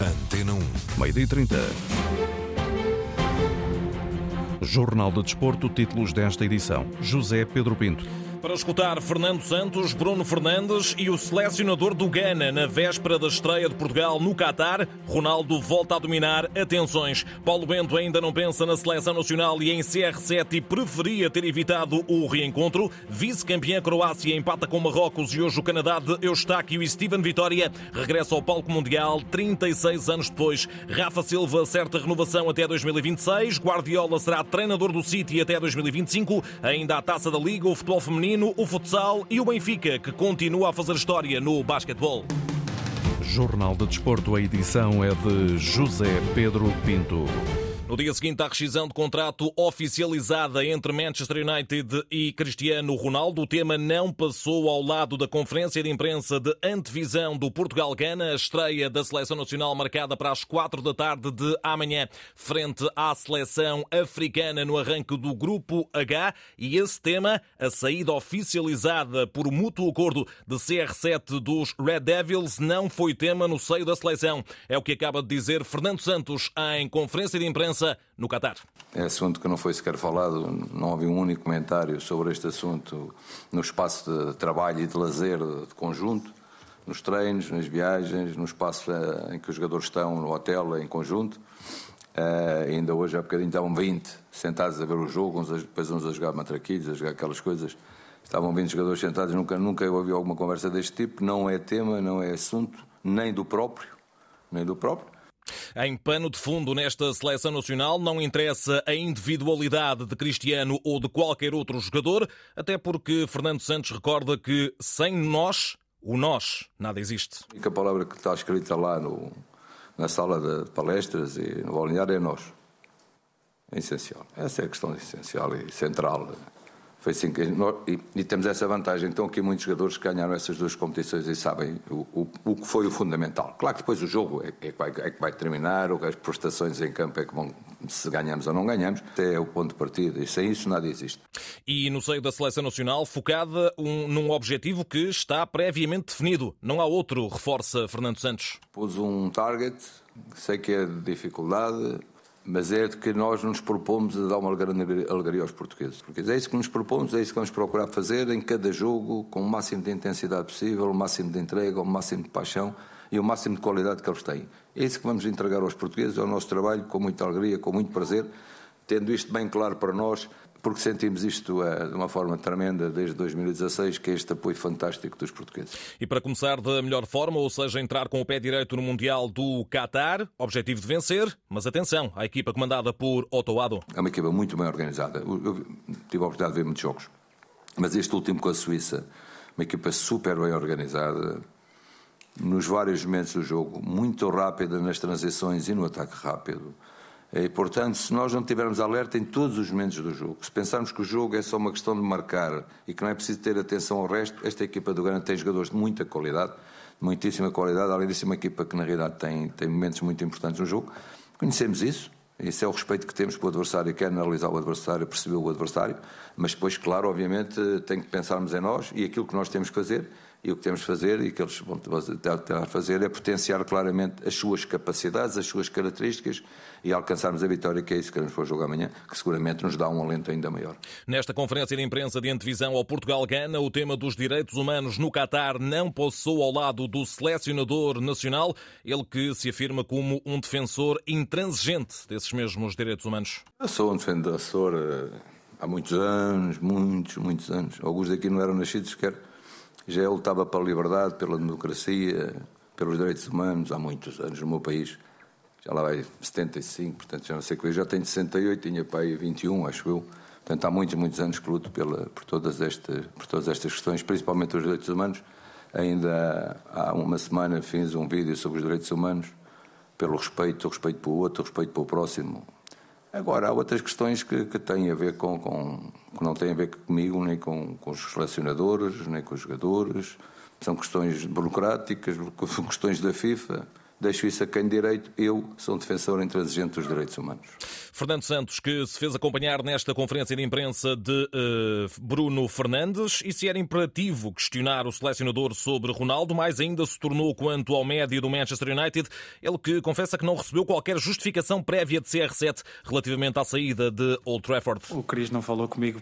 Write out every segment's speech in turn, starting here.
Antena 1. Meio-dia e 30. Jornal de Desporto, títulos desta edição. José Pedro Pinto. Para escutar Fernando Santos, Bruno Fernandes e o selecionador do Ghana na véspera da estreia de Portugal no Qatar, Ronaldo volta a dominar atenções. Paulo Bento ainda não pensa na seleção nacional e em CR7 e preferia ter evitado o reencontro. Vice-campeã Croácia empata com Marrocos e hoje o Canadá de Eustáquio e Steven Vitória regressa ao palco mundial 36 anos depois. Rafa Silva acerta renovação até 2026. Guardiola será treinador do City até 2025. Ainda a Taça da Liga, o futebol feminino feminino, o futsal e o Benfica, que continua a fazer história no basquetebol. Jornal de Desporto, a edição é de José Pedro Pinto. No dia seguinte à rescisão de contrato oficializada entre Manchester United e Cristiano Ronaldo, o tema não passou ao lado da conferência de imprensa de antevisão do Portugal-Gana, a estreia da seleção nacional marcada para as quatro da tarde de amanhã, frente à seleção africana no arranque do Grupo H. E esse tema, a saída oficializada por mútuo acordo de CR7 dos Red Devils, não foi tema no seio da seleção. É o que acaba de dizer Fernando Santos em conferência de imprensa no Qatar. É assunto que não foi sequer falado, não havia um único comentário sobre este assunto no espaço de trabalho e de lazer de conjunto, nos treinos, nas viagens, no espaço eh, em que os jogadores estão, no hotel, em conjunto. Uh, ainda hoje, há bocadinho, estavam 20 sentados a ver o jogo, uns a, depois uns a jogar matraquilhos, a jogar aquelas coisas. Estavam 20 jogadores sentados, nunca, nunca ouvi alguma conversa deste tipo. Não é tema, não é assunto, nem do próprio, nem do próprio. Em pano de fundo nesta seleção nacional não interessa a individualidade de Cristiano ou de qualquer outro jogador, até porque Fernando Santos recorda que sem nós, o nós, nada existe. A única palavra que está escrita lá no, na sala de palestras e no balneário é nós. É essencial. Essa é a questão essencial e central. Foi assim que nós, e, e, temos essa vantagem. Então, aqui muitos jogadores que ganharam essas duas competições e sabem o, o, o que foi o fundamental. Claro que depois o jogo é, é, que vai, é, que vai, terminar, ou as prestações em campo é que vão, se ganhamos ou não ganhamos, até é o ponto de partida. E sem isso nada existe. E no seio da seleção nacional, focada um, num objetivo que está previamente definido. Não há outro, reforça Fernando Santos. Pôs um target, sei que é de dificuldade, mas é de que nós nos propomos a dar uma alegria aos portugueses. Porque é isso que nos propomos, é isso que vamos procurar fazer em cada jogo, com o máximo de intensidade possível, o máximo de entrega, o máximo de paixão e o máximo de qualidade que eles têm. É isso que vamos entregar aos portugueses, é o nosso trabalho, com muita alegria, com muito prazer, tendo isto bem claro para nós, porque sentimos isto uh, de uma forma tremenda desde 2016, que é este apoio fantástico dos portugueses. E para começar da melhor forma, ou seja, entrar com o pé direito no Mundial do Qatar, objetivo de vencer, mas atenção, a equipa comandada por Otoado. É uma equipa muito bem organizada. Eu tive a oportunidade de ver muitos jogos, mas este último com a Suíça, uma equipa super bem organizada, nos vários momentos do jogo, muito rápida nas transições e no ataque rápido. E, portanto, se nós não tivermos alerta em todos os momentos do jogo, se pensarmos que o jogo é só uma questão de marcar e que não é preciso ter atenção ao resto, esta equipa do Grande tem jogadores de muita qualidade, muitíssima qualidade, além disso, é uma equipa que na realidade tem, tem momentos muito importantes no jogo. Conhecemos isso, esse é o respeito que temos pelo adversário, quer analisar o adversário, perceber o adversário, mas depois, claro, obviamente, tem que pensarmos em nós e aquilo que nós temos que fazer e o que temos de fazer e que eles vão tentar fazer é potenciar claramente as suas capacidades, as suas características e alcançarmos a vitória, que é isso que queremos para o jogo amanhã, que seguramente nos dá um alento ainda maior. Nesta conferência de imprensa de antevisão ao Portugal-Gana, o tema dos direitos humanos no Catar não passou ao lado do selecionador nacional, ele que se afirma como um defensor intransigente desses mesmos direitos humanos. Eu sou um defensor eh, há muitos anos, muitos, muitos anos. Alguns daqui não eram nascidos sequer já lutava pela liberdade, pela democracia, pelos direitos humanos há muitos anos no meu país. Já lá vai 75, portanto já não sei que eu já tenho 68, tinha pai 21, acho eu. Portanto, há muitos, muitos anos que luto pela, por, todas estas, por todas estas questões, principalmente os direitos humanos. Ainda há uma semana fiz um vídeo sobre os direitos humanos, pelo respeito, o respeito pelo outro, o respeito pelo próximo, Agora, há outras questões que, que têm a ver com, com, que não têm a ver comigo, nem com, com os selecionadores, nem com os jogadores. São questões burocráticas, questões da FIFA. Deixo isso a quem direito. Eu sou um defensor intransigente dos direitos humanos. Fernando Santos, que se fez acompanhar nesta conferência de imprensa de uh, Bruno Fernandes, e se era imperativo questionar o selecionador sobre Ronaldo, mais ainda se tornou quanto ao médio do Manchester United, ele que confessa que não recebeu qualquer justificação prévia de CR7 relativamente à saída de Old Trafford. O Cris não falou comigo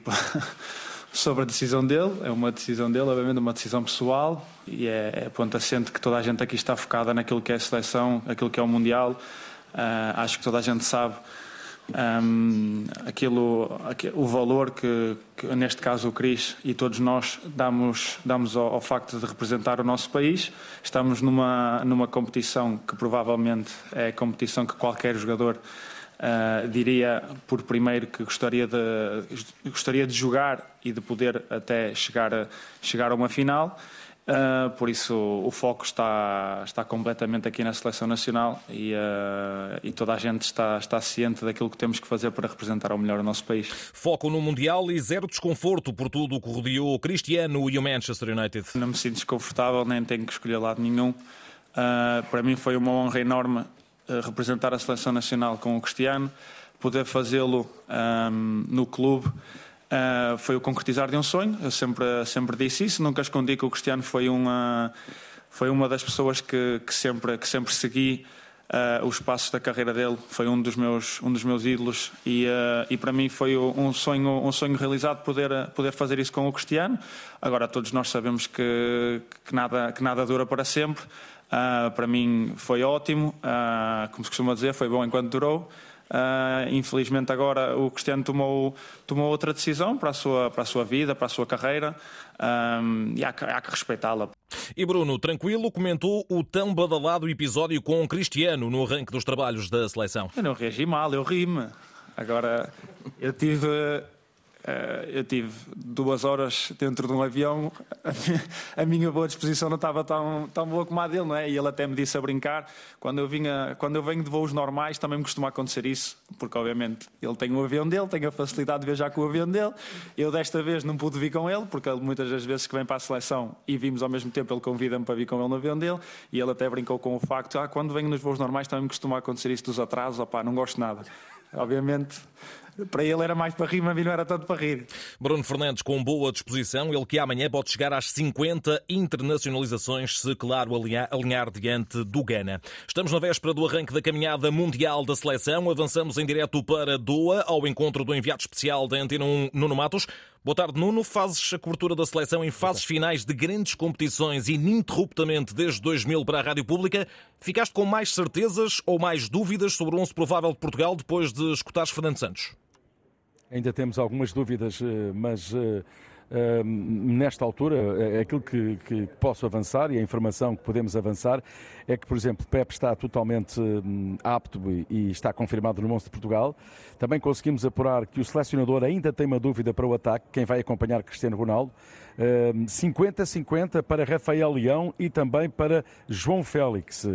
sobre a decisão dele, é uma decisão dele, obviamente uma decisão pessoal e é, é ponto assente que toda a gente aqui está focada naquilo que é a seleção, aquilo que é o Mundial. Uh, acho que toda a gente sabe um, aquilo, o valor que, que, neste caso o Cris e todos nós damos, damos ao, ao, facto de representar o nosso país. Estamos numa, numa competição que provavelmente é a competição que qualquer jogador Uh, diria por primeiro que gostaria de, gostaria de jogar e de poder até chegar a, chegar a uma final. Uh, por isso o foco está, está completamente aqui na seleção nacional e, uh, e, toda a gente está, está ciente daquilo que temos que fazer para representar ao melhor o nosso país. Foco no Mundial e zero desconforto por tudo o que rodeou o Cristiano e o Manchester United. Não me sinto desconfortável, nem tenho que escolher lado nenhum. Para mim foi uma honra enorme representar a seleção nacional com o Cristiano, poder fazê-lo um, no clube. Uh, foi o concretizar de um sonho, eu sempre, sempre disse isso, nunca escondi que o Cristiano foi uma, foi uma das pessoas que, que sempre, que sempre segui uh, os passos da carreira dele, foi um dos meus, um dos meus ídolos e, uh, e para mim foi um sonho, um sonho realizado poder, poder fazer isso com o Cristiano. Agora todos nós sabemos que, que, nada, que nada dura para sempre, Uh, para mim foi ótimo, uh, como se costuma dizer, foi bom enquanto durou. Uh, infelizmente agora o Cristiano tomou, tomou outra decisão para a, sua, para a sua vida, para a sua carreira um, e há que, há que respeitá-la. E Bruno, tranquilo, comentou o tão badalado episódio com o Cristiano no arranque dos trabalhos da seleção. Eu não reagi mal, eu ri-me. Agora, eu tive eu tive duas horas dentro de um avião, a minha boa disposição não estava tão, tão boa como a dele, não é? E ele até me disse a brincar, quando eu, vinha, quando eu venho de voos normais também me costuma acontecer isso, porque obviamente ele tem o avião dele, tem a facilidade de viajar com o avião dele, eu desta vez não pude vir com ele, porque muitas das vezes que vem para a seleção e vimos ao mesmo tempo, ele convida-me para vir com ele no avião dele, e ele até brincou com o facto, ah, quando venho nos voos normais também me costuma acontecer isso dos atrasos, opá, não gosto nada. Obviamente para ele era mais para rir, mas não era tanto para rir. Bruno Fernandes com boa disposição, ele que amanhã pode chegar às 50 internacionalizações, se claro alinhar, diante do Ghana. Estamos na véspera do arranque da caminhada mundial da seleção, avançamos em direto para Doha, ao encontro do enviado especial da Antena 1, Nuno Matos. Boa tarde, Nuno. Fazes a cobertura da seleção em fases finais de grandes competições ininterruptamente desde 2000 para a Rádio Pública. Ficaste com mais certezas ou mais dúvidas sobre o 11 provável de Portugal depois de escutares Fernando Santos? Ainda temos algumas dúvidas, eh, mas eh, nesta altura, aquilo que, que, posso avançar e a informação que podemos avançar é que, por exemplo, Pep está totalmente apto e está confirmado no Monstro de Portugal. Também conseguimos apurar que o selecionador ainda tem uma dúvida para o ataque, quem vai acompanhar Cristiano Ronaldo. 50-50 para Rafael Leão e também para João Félix.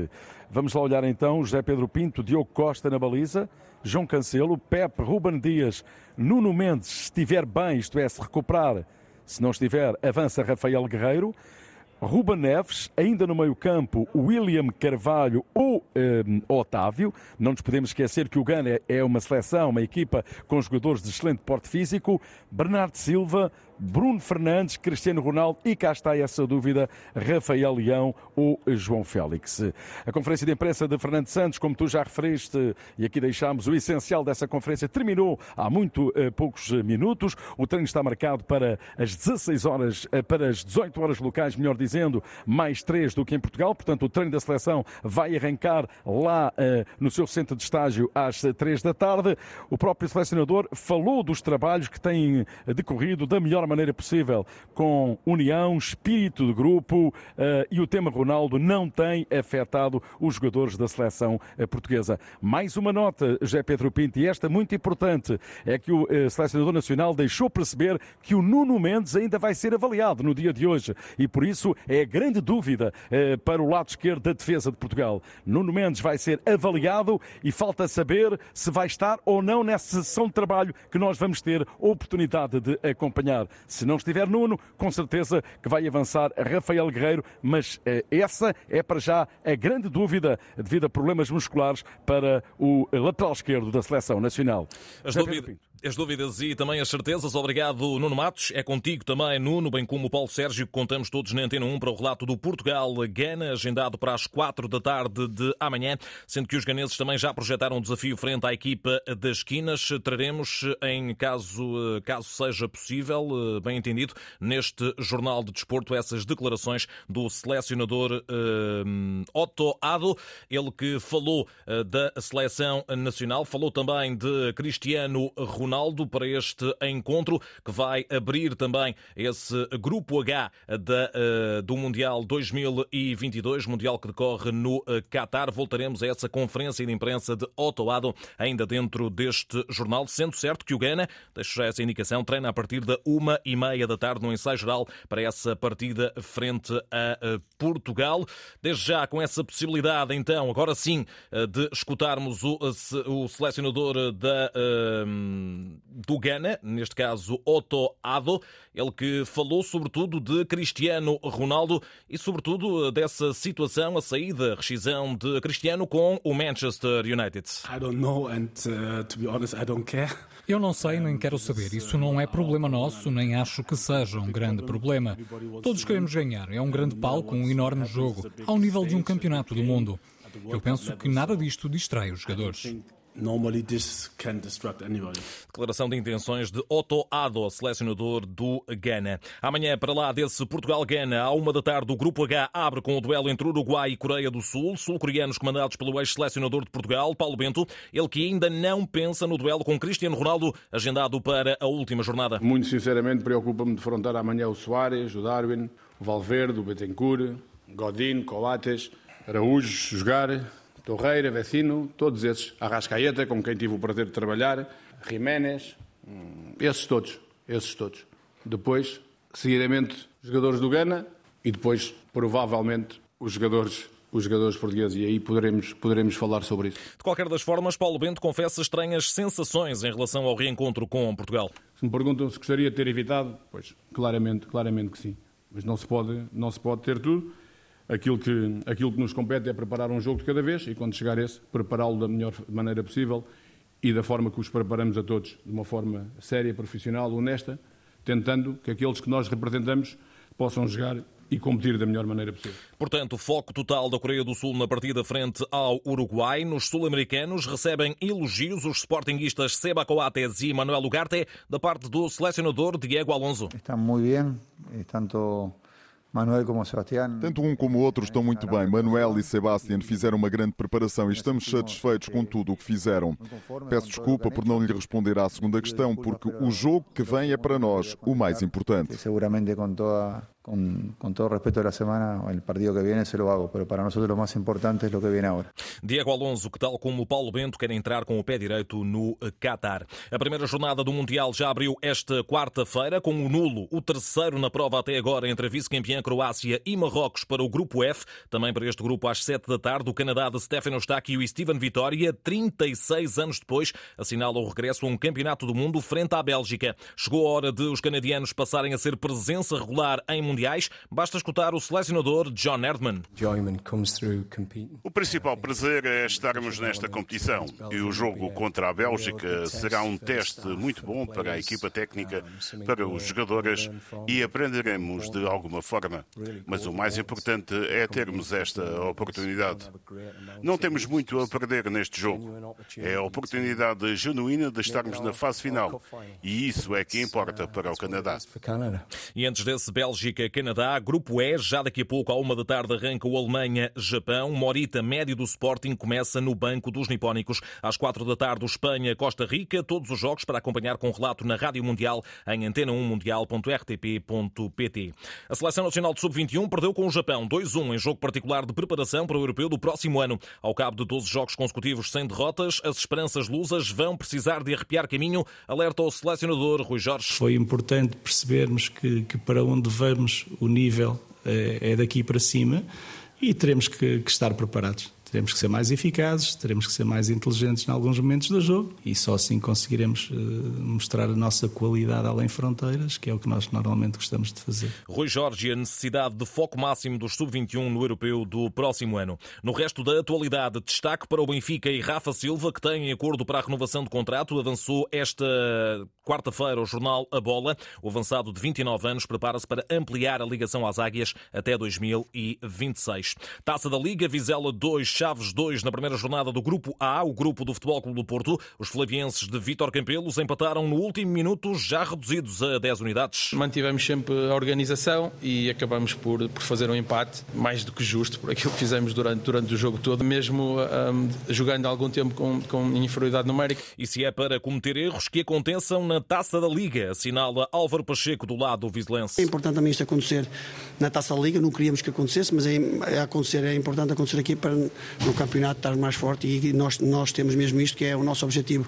Vamos lá olhar então José Pedro Pinto, Diogo Costa na baliza. João Cancelo, Pepe, Ruben Dias, Nuno Mendes, se estiver bem, isto é, se recuperar, se não estiver, avança Rafael Guerreiro. Ruben Neves, ainda no meio-campo, William Carvalho ou eh, Otávio. Não nos podemos esquecer que o Gana é uma seleção, uma equipa com jogadores de excelente porte físico. Bernardo Silva, Bruno Fernandes, Cristiano Ronaldo e cá está essa dúvida, Rafael Leão ou João Félix. A conferência de imprensa de Fernando Santos, como tu já referiste, e aqui deixámos o essencial dessa conferência, terminou há muito eh, poucos minutos. O treino está marcado para as 16 horas, eh, para as 18 horas locais, melhor dizendo, mais 3 do que em Portugal. Portanto, o treino da seleção vai arrancar lá eh, no seu centro de estágio às 3 da tarde. O próprio selecionador falou dos trabalhos que têm decorrido da melhor maneira maneira possível com união, espírito de grupo uh, e o tema Ronaldo não tem afetado os jogadores da seleção uh, portuguesa. Mais uma nota, José Pedro Pinto, e esta muito importante, é que o uh, selecionador nacional deixou perceber que o Nuno Mendes ainda vai ser avaliado no dia de hoje e por isso é grande dúvida para o lado esquerdo da defesa de Portugal. Nuno Mendes vai ser avaliado e falta saber se vai estar ou não nessa sessão de trabalho que nós vamos ter oportunidade de acompanhar. Se não estiver Nuno, com certeza que vai avançar Rafael Guerreiro, mas eh, essa é para já a grande dúvida devido a problemas musculares para o lateral esquerdo da seleção nacional. As dúvidas. As dúvidas e também as certezas. Obrigado, Nuno Matos. É contigo também, Nuno, bem como o Paulo Sérgio, que contamos todos na Antena 1 para o relato do Portugal-Gana, agendado para as 4 da tarde de amanhã, sendo que os ganeses também já projetaram um desafio frente à equipa das esquinas. Traremos, em caso, caso seja possível, bem entendido, neste Jornal de Desporto, essas declarações do selecionador uh, Otto Ado, ele que falou uh, da seleção nacional, falou também de Cristiano Ronaldo. Ronaldo para este encontro que vai abrir também esse grupo H da, uh, do Mundial 2022, Mundial que decorre no uh, Qatar. Voltaremos a essa conferência de imprensa de Otoado ainda dentro deste jornal, sendo certo que o Gana, deixo já essa indicação, treina a partir da uma e meia da tarde no ensaio geral para essa partida frente a uh, Portugal. Desde já com essa possibilidade, então, agora sim, de escutarmos o, o selecionador da do Ghana, neste caso Otto Ado, ele que falou sobretudo de Cristiano Ronaldo e sobretudo dessa situação, a saída, a rescisão de Cristiano com o Manchester United. Uh, Eu não sei nem quero saber. Isso não é problema nosso, nem acho que seja um grande problema. Todos queremos ganhar. É um grande palco, um enorme jogo, ao nível de um campeonato do mundo. Eu penso que nada disto distrai os jogadores. Normally this can anybody. Declaração de intenções de Otto Addo, selecionador do Ghana. Amanhã, para lá desse Portugal-Ghana, à uma da tarde, o Grupo H abre com o duelo entre Uruguai e Coreia do Sul, sul-coreanos comandados pelo ex-selecionador de Portugal, Paulo Bento, ele que ainda não pensa no duelo com Cristiano Ronaldo, agendado para a última jornada. Muito sinceramente, preocupa-me defrontar amanhã o Soares, o Darwin, o Valverde, o Betancourt, Godin, Coates, Araújo, jogar Torreira, Vecino, todos esses, Arrascaeta, com quem tive o prazer de trabalhar, Jiménez, hum, esses todos, esses todos. Depois, seguidamente, jogadores do Gana e depois, provavelmente, os jogadores os jogadores portugueses e aí poderemos, poderemos falar sobre isso. De qualquer das formas, Paulo Bento confessa estranhas sensações em relação ao reencontro com Portugal. Se me perguntam se gostaria de ter evitado, pois claramente, claramente que sim. Mas não se pode, não se pode ter tudo. Aquilo que, aquilo que nos compete é preparar um jogo de cada vez e, quando chegar esse, prepará-lo da melhor maneira possível e da forma que os preparamos a todos, de uma forma séria, profissional, honesta, tentando que aqueles que nós representamos possam jogar e competir da melhor maneira possível. Portanto, foco total da Coreia do Sul na partida frente ao Uruguai. Nos sul-americanos recebem elogios os sportinguistas Seba Coates e Manuel Ugarte da parte do selecionador Diego Alonso. Está muito bem, tanto Manuel como Sebastián. Tanto um como o outro estão muito bem. Manuel e Sebastián fizeram uma grande preparação e estamos satisfeitos com tudo o que fizeram. Peço desculpa por não lhe responder à segunda questão, porque o jogo que vem é para nós o mais importante. Seguramente com toda con, con, todo respeto de la semana, el partido que viene se lo hago, pero para nosotros lo más importante es lo que viene ahora. Diego Alonso, que tal como Paulo Bento, quer entrar com o pé direito no Qatar. A primeira jornada do Mundial já abriu esta quarta-feira, com o nulo, o terceiro na prova até agora entre a vice-campeã Croácia e Marrocos para o Grupo F. Também para este grupo, às sete da tarde, o Canadá de Stefano Eustáquio e Steven Vitória, 36 anos depois, assinala o regresso a um campeonato do mundo frente à Bélgica. Chegou a hora de os canadianos passarem a ser presença regular em mundiais, basta escutar o selecionador John Erdman. O principal prazer é estarmos nesta competição e o jogo contra a Bélgica será um teste muito bom para a equipa técnica, para os jogadores e aprenderemos de alguma forma. Mas o mais importante é termos esta oportunidade. Não temos muito a perder neste jogo. É a oportunidade genuína de estarmos na fase final e isso é que importa para o Canadá. E antes desse Bélgica Bélgica-Canadá. Grupo E, já daqui a pouco, à uma da tarde, arranca o Alemanha-Japão. Morita, médio do Sporting, começa no banco dos nipónicos. Às quatro da tarde, Espanha-Costa Rica. Todos os jogos para acompanhar com relato na Rádio Mundial em antena1mundial.rtp.pt. A Seleção Nacional de Sub-21 perdeu com o Japão 2-1 em jogo particular de preparação para o Europeu do próximo ano. Ao cabo de 12 jogos consecutivos sem derrotas, as esperanças lusas vão precisar de arrepiar caminho, alerta o selecionador Rui Jorge. Foi importante percebermos que, que para onde vamos o nível é, é daqui para cima e teremos que, que estar preparados Teremos que ser mais eficazes, teremos que ser mais inteligentes em alguns momentos do jogo e só assim conseguiremos uh, mostrar a nossa qualidade além fronteiras, que é o que nós normalmente gostamos de fazer. Rui Jorge, a necessidade de foco máximo dos sub-21 no europeu do próximo ano. No resto da atualidade, destaque para o Benfica e Rafa Silva, que têm acordo para a renovação de contrato, avançou esta quarta-feira o jornal A Bola. O avançado de 29 anos prepara-se para ampliar a ligação às águias até 2026. Taça da Liga, Vizela 2, Chaves 2 na primeira jornada do Grupo A, o grupo do Futebol Clube do Porto. Os flavienses de Vítor Campelos empataram no último minuto, já reduzidos a 10 unidades. Mantivemos sempre a organização e acabamos por, por fazer um empate mais do que justo por aquilo que fizemos durante, durante o jogo todo, mesmo um, jogando algum tempo com, com inferioridade numérica. E se é para cometer erros que aconteçam na Taça da Liga, assinala Álvaro Pacheco do lado do Vizelense. É importante também isto acontecer na Taça da Liga, não queríamos que acontecesse, mas é, é acontecer, é importante acontecer aqui para no campeonato estar mais forte e nós, nós temos mesmo isto que é o nosso objetivo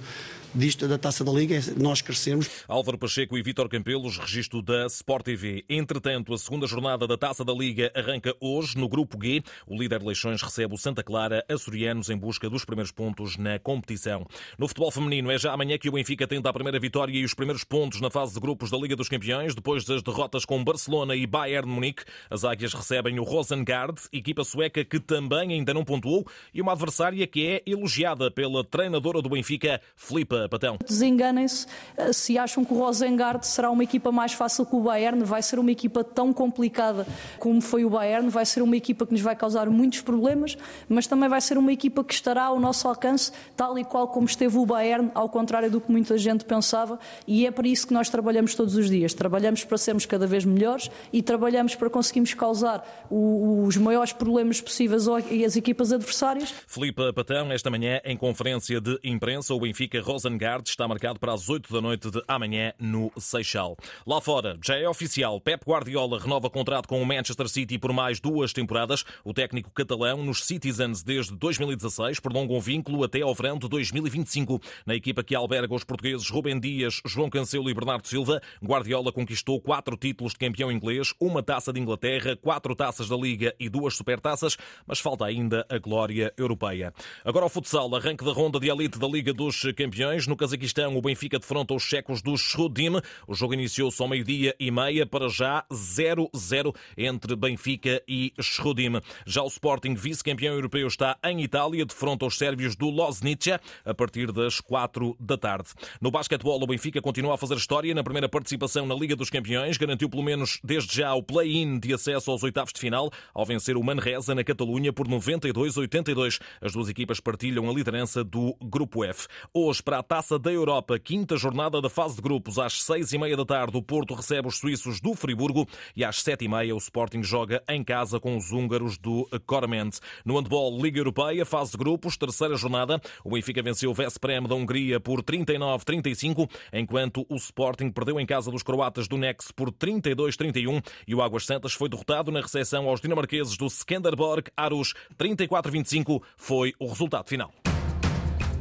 disto da Taça da Liga, é nós crescemos. Álvaro Pacheco e Vítor Campelos, registro da Sport TV. Entretanto, a segunda jornada da Taça da Liga arranca hoje no Grupo G. O líder Leixões recebe o Santa Clara, açorianos, em busca dos primeiros pontos na competição. No futebol feminino, é já amanhã que o Benfica tenta a primeira vitória e os primeiros pontos na fase de grupos da Liga dos Campeões, depois das derrotas com Barcelona e Bayern Munique. As águias recebem o Rosengard, equipa sueca que também ainda não pontuou, e uma adversária que é elogiada pela treinadora do Benfica, Filipa Patão. Desenganem-se eh, se acham que o Rosengard será uma equipa mais fácil que o Bayern, vai ser uma equipa tão complicada como foi o Bayern, vai ser uma equipa que nos vai causar muitos problemas, mas também vai ser uma equipa que estará ao nosso alcance, tal e qual como esteve o Bayern, ao contrário do que muita gente pensava, e é para isso que nós trabalhamos todos os dias. Trabalhamos para sermos cada vez melhores e trabalhamos para conseguirmos causar os maiores problemas possíveis às equipas adversárias. Filipe Patão, esta manhã, em conferência de imprensa, o Benfica Rosengard Vanguard está marcado para as 8 da noite de amanhã no Seixal. Lá fora, já é oficial, Pep Guardiola renova contrato com o Manchester City por mais duas temporadas. O técnico catalão nos Citizens desde 2016 prolonga um vínculo até ao verão de 2025. Na equipa que alberga os portugueses Rubem Dias, João Cancelo e Bernardo Silva, Guardiola conquistou quatro títulos de campeão inglês, uma taça de Inglaterra, quatro taças da Liga e duas supertaças, mas falta ainda a glória europeia. Agora o futsal, arranque da ronda de elite da Liga dos Campeões. No Cazaquistão, o Benfica defronta os checos do Shrudim. O jogo iniciou-se ao meio-dia e meia, para já 0-0 entre Benfica e Shrudim. Já o Sporting, vice-campeão europeu, está em Itália, defronta os sérvios do Loznica a partir das 4 da tarde. No basquetebol, o Benfica continua a fazer história na primeira participação na Liga dos Campeões, garantiu pelo menos desde já o play-in de acesso aos oitavos de final, ao vencer o Manresa na Catalunha por 92-82. As duas equipas partilham a liderança do Grupo F. Hoje, para a Taça da Europa, quinta jornada da fase de grupos, às seis e meia da tarde, o Porto recebe os suíços do Friburgo e às sete e meia o Sporting joga em casa com os húngaros do Corment. No handball Liga Europeia, fase de grupos, terceira jornada, o Benfica venceu o Vesprem da Hungria por 39-35, enquanto o Sporting perdeu em casa dos croatas do Nex por 32-31 e o Águas Santas foi derrotado na recepção aos dinamarqueses do Skanderborg Arus 34-25 foi o resultado final.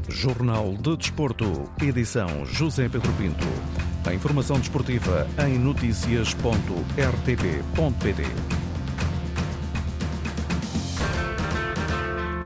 Jornal de Desporto, edição José Pedro Pinto. A informação desportiva em notícias.rtp.pt.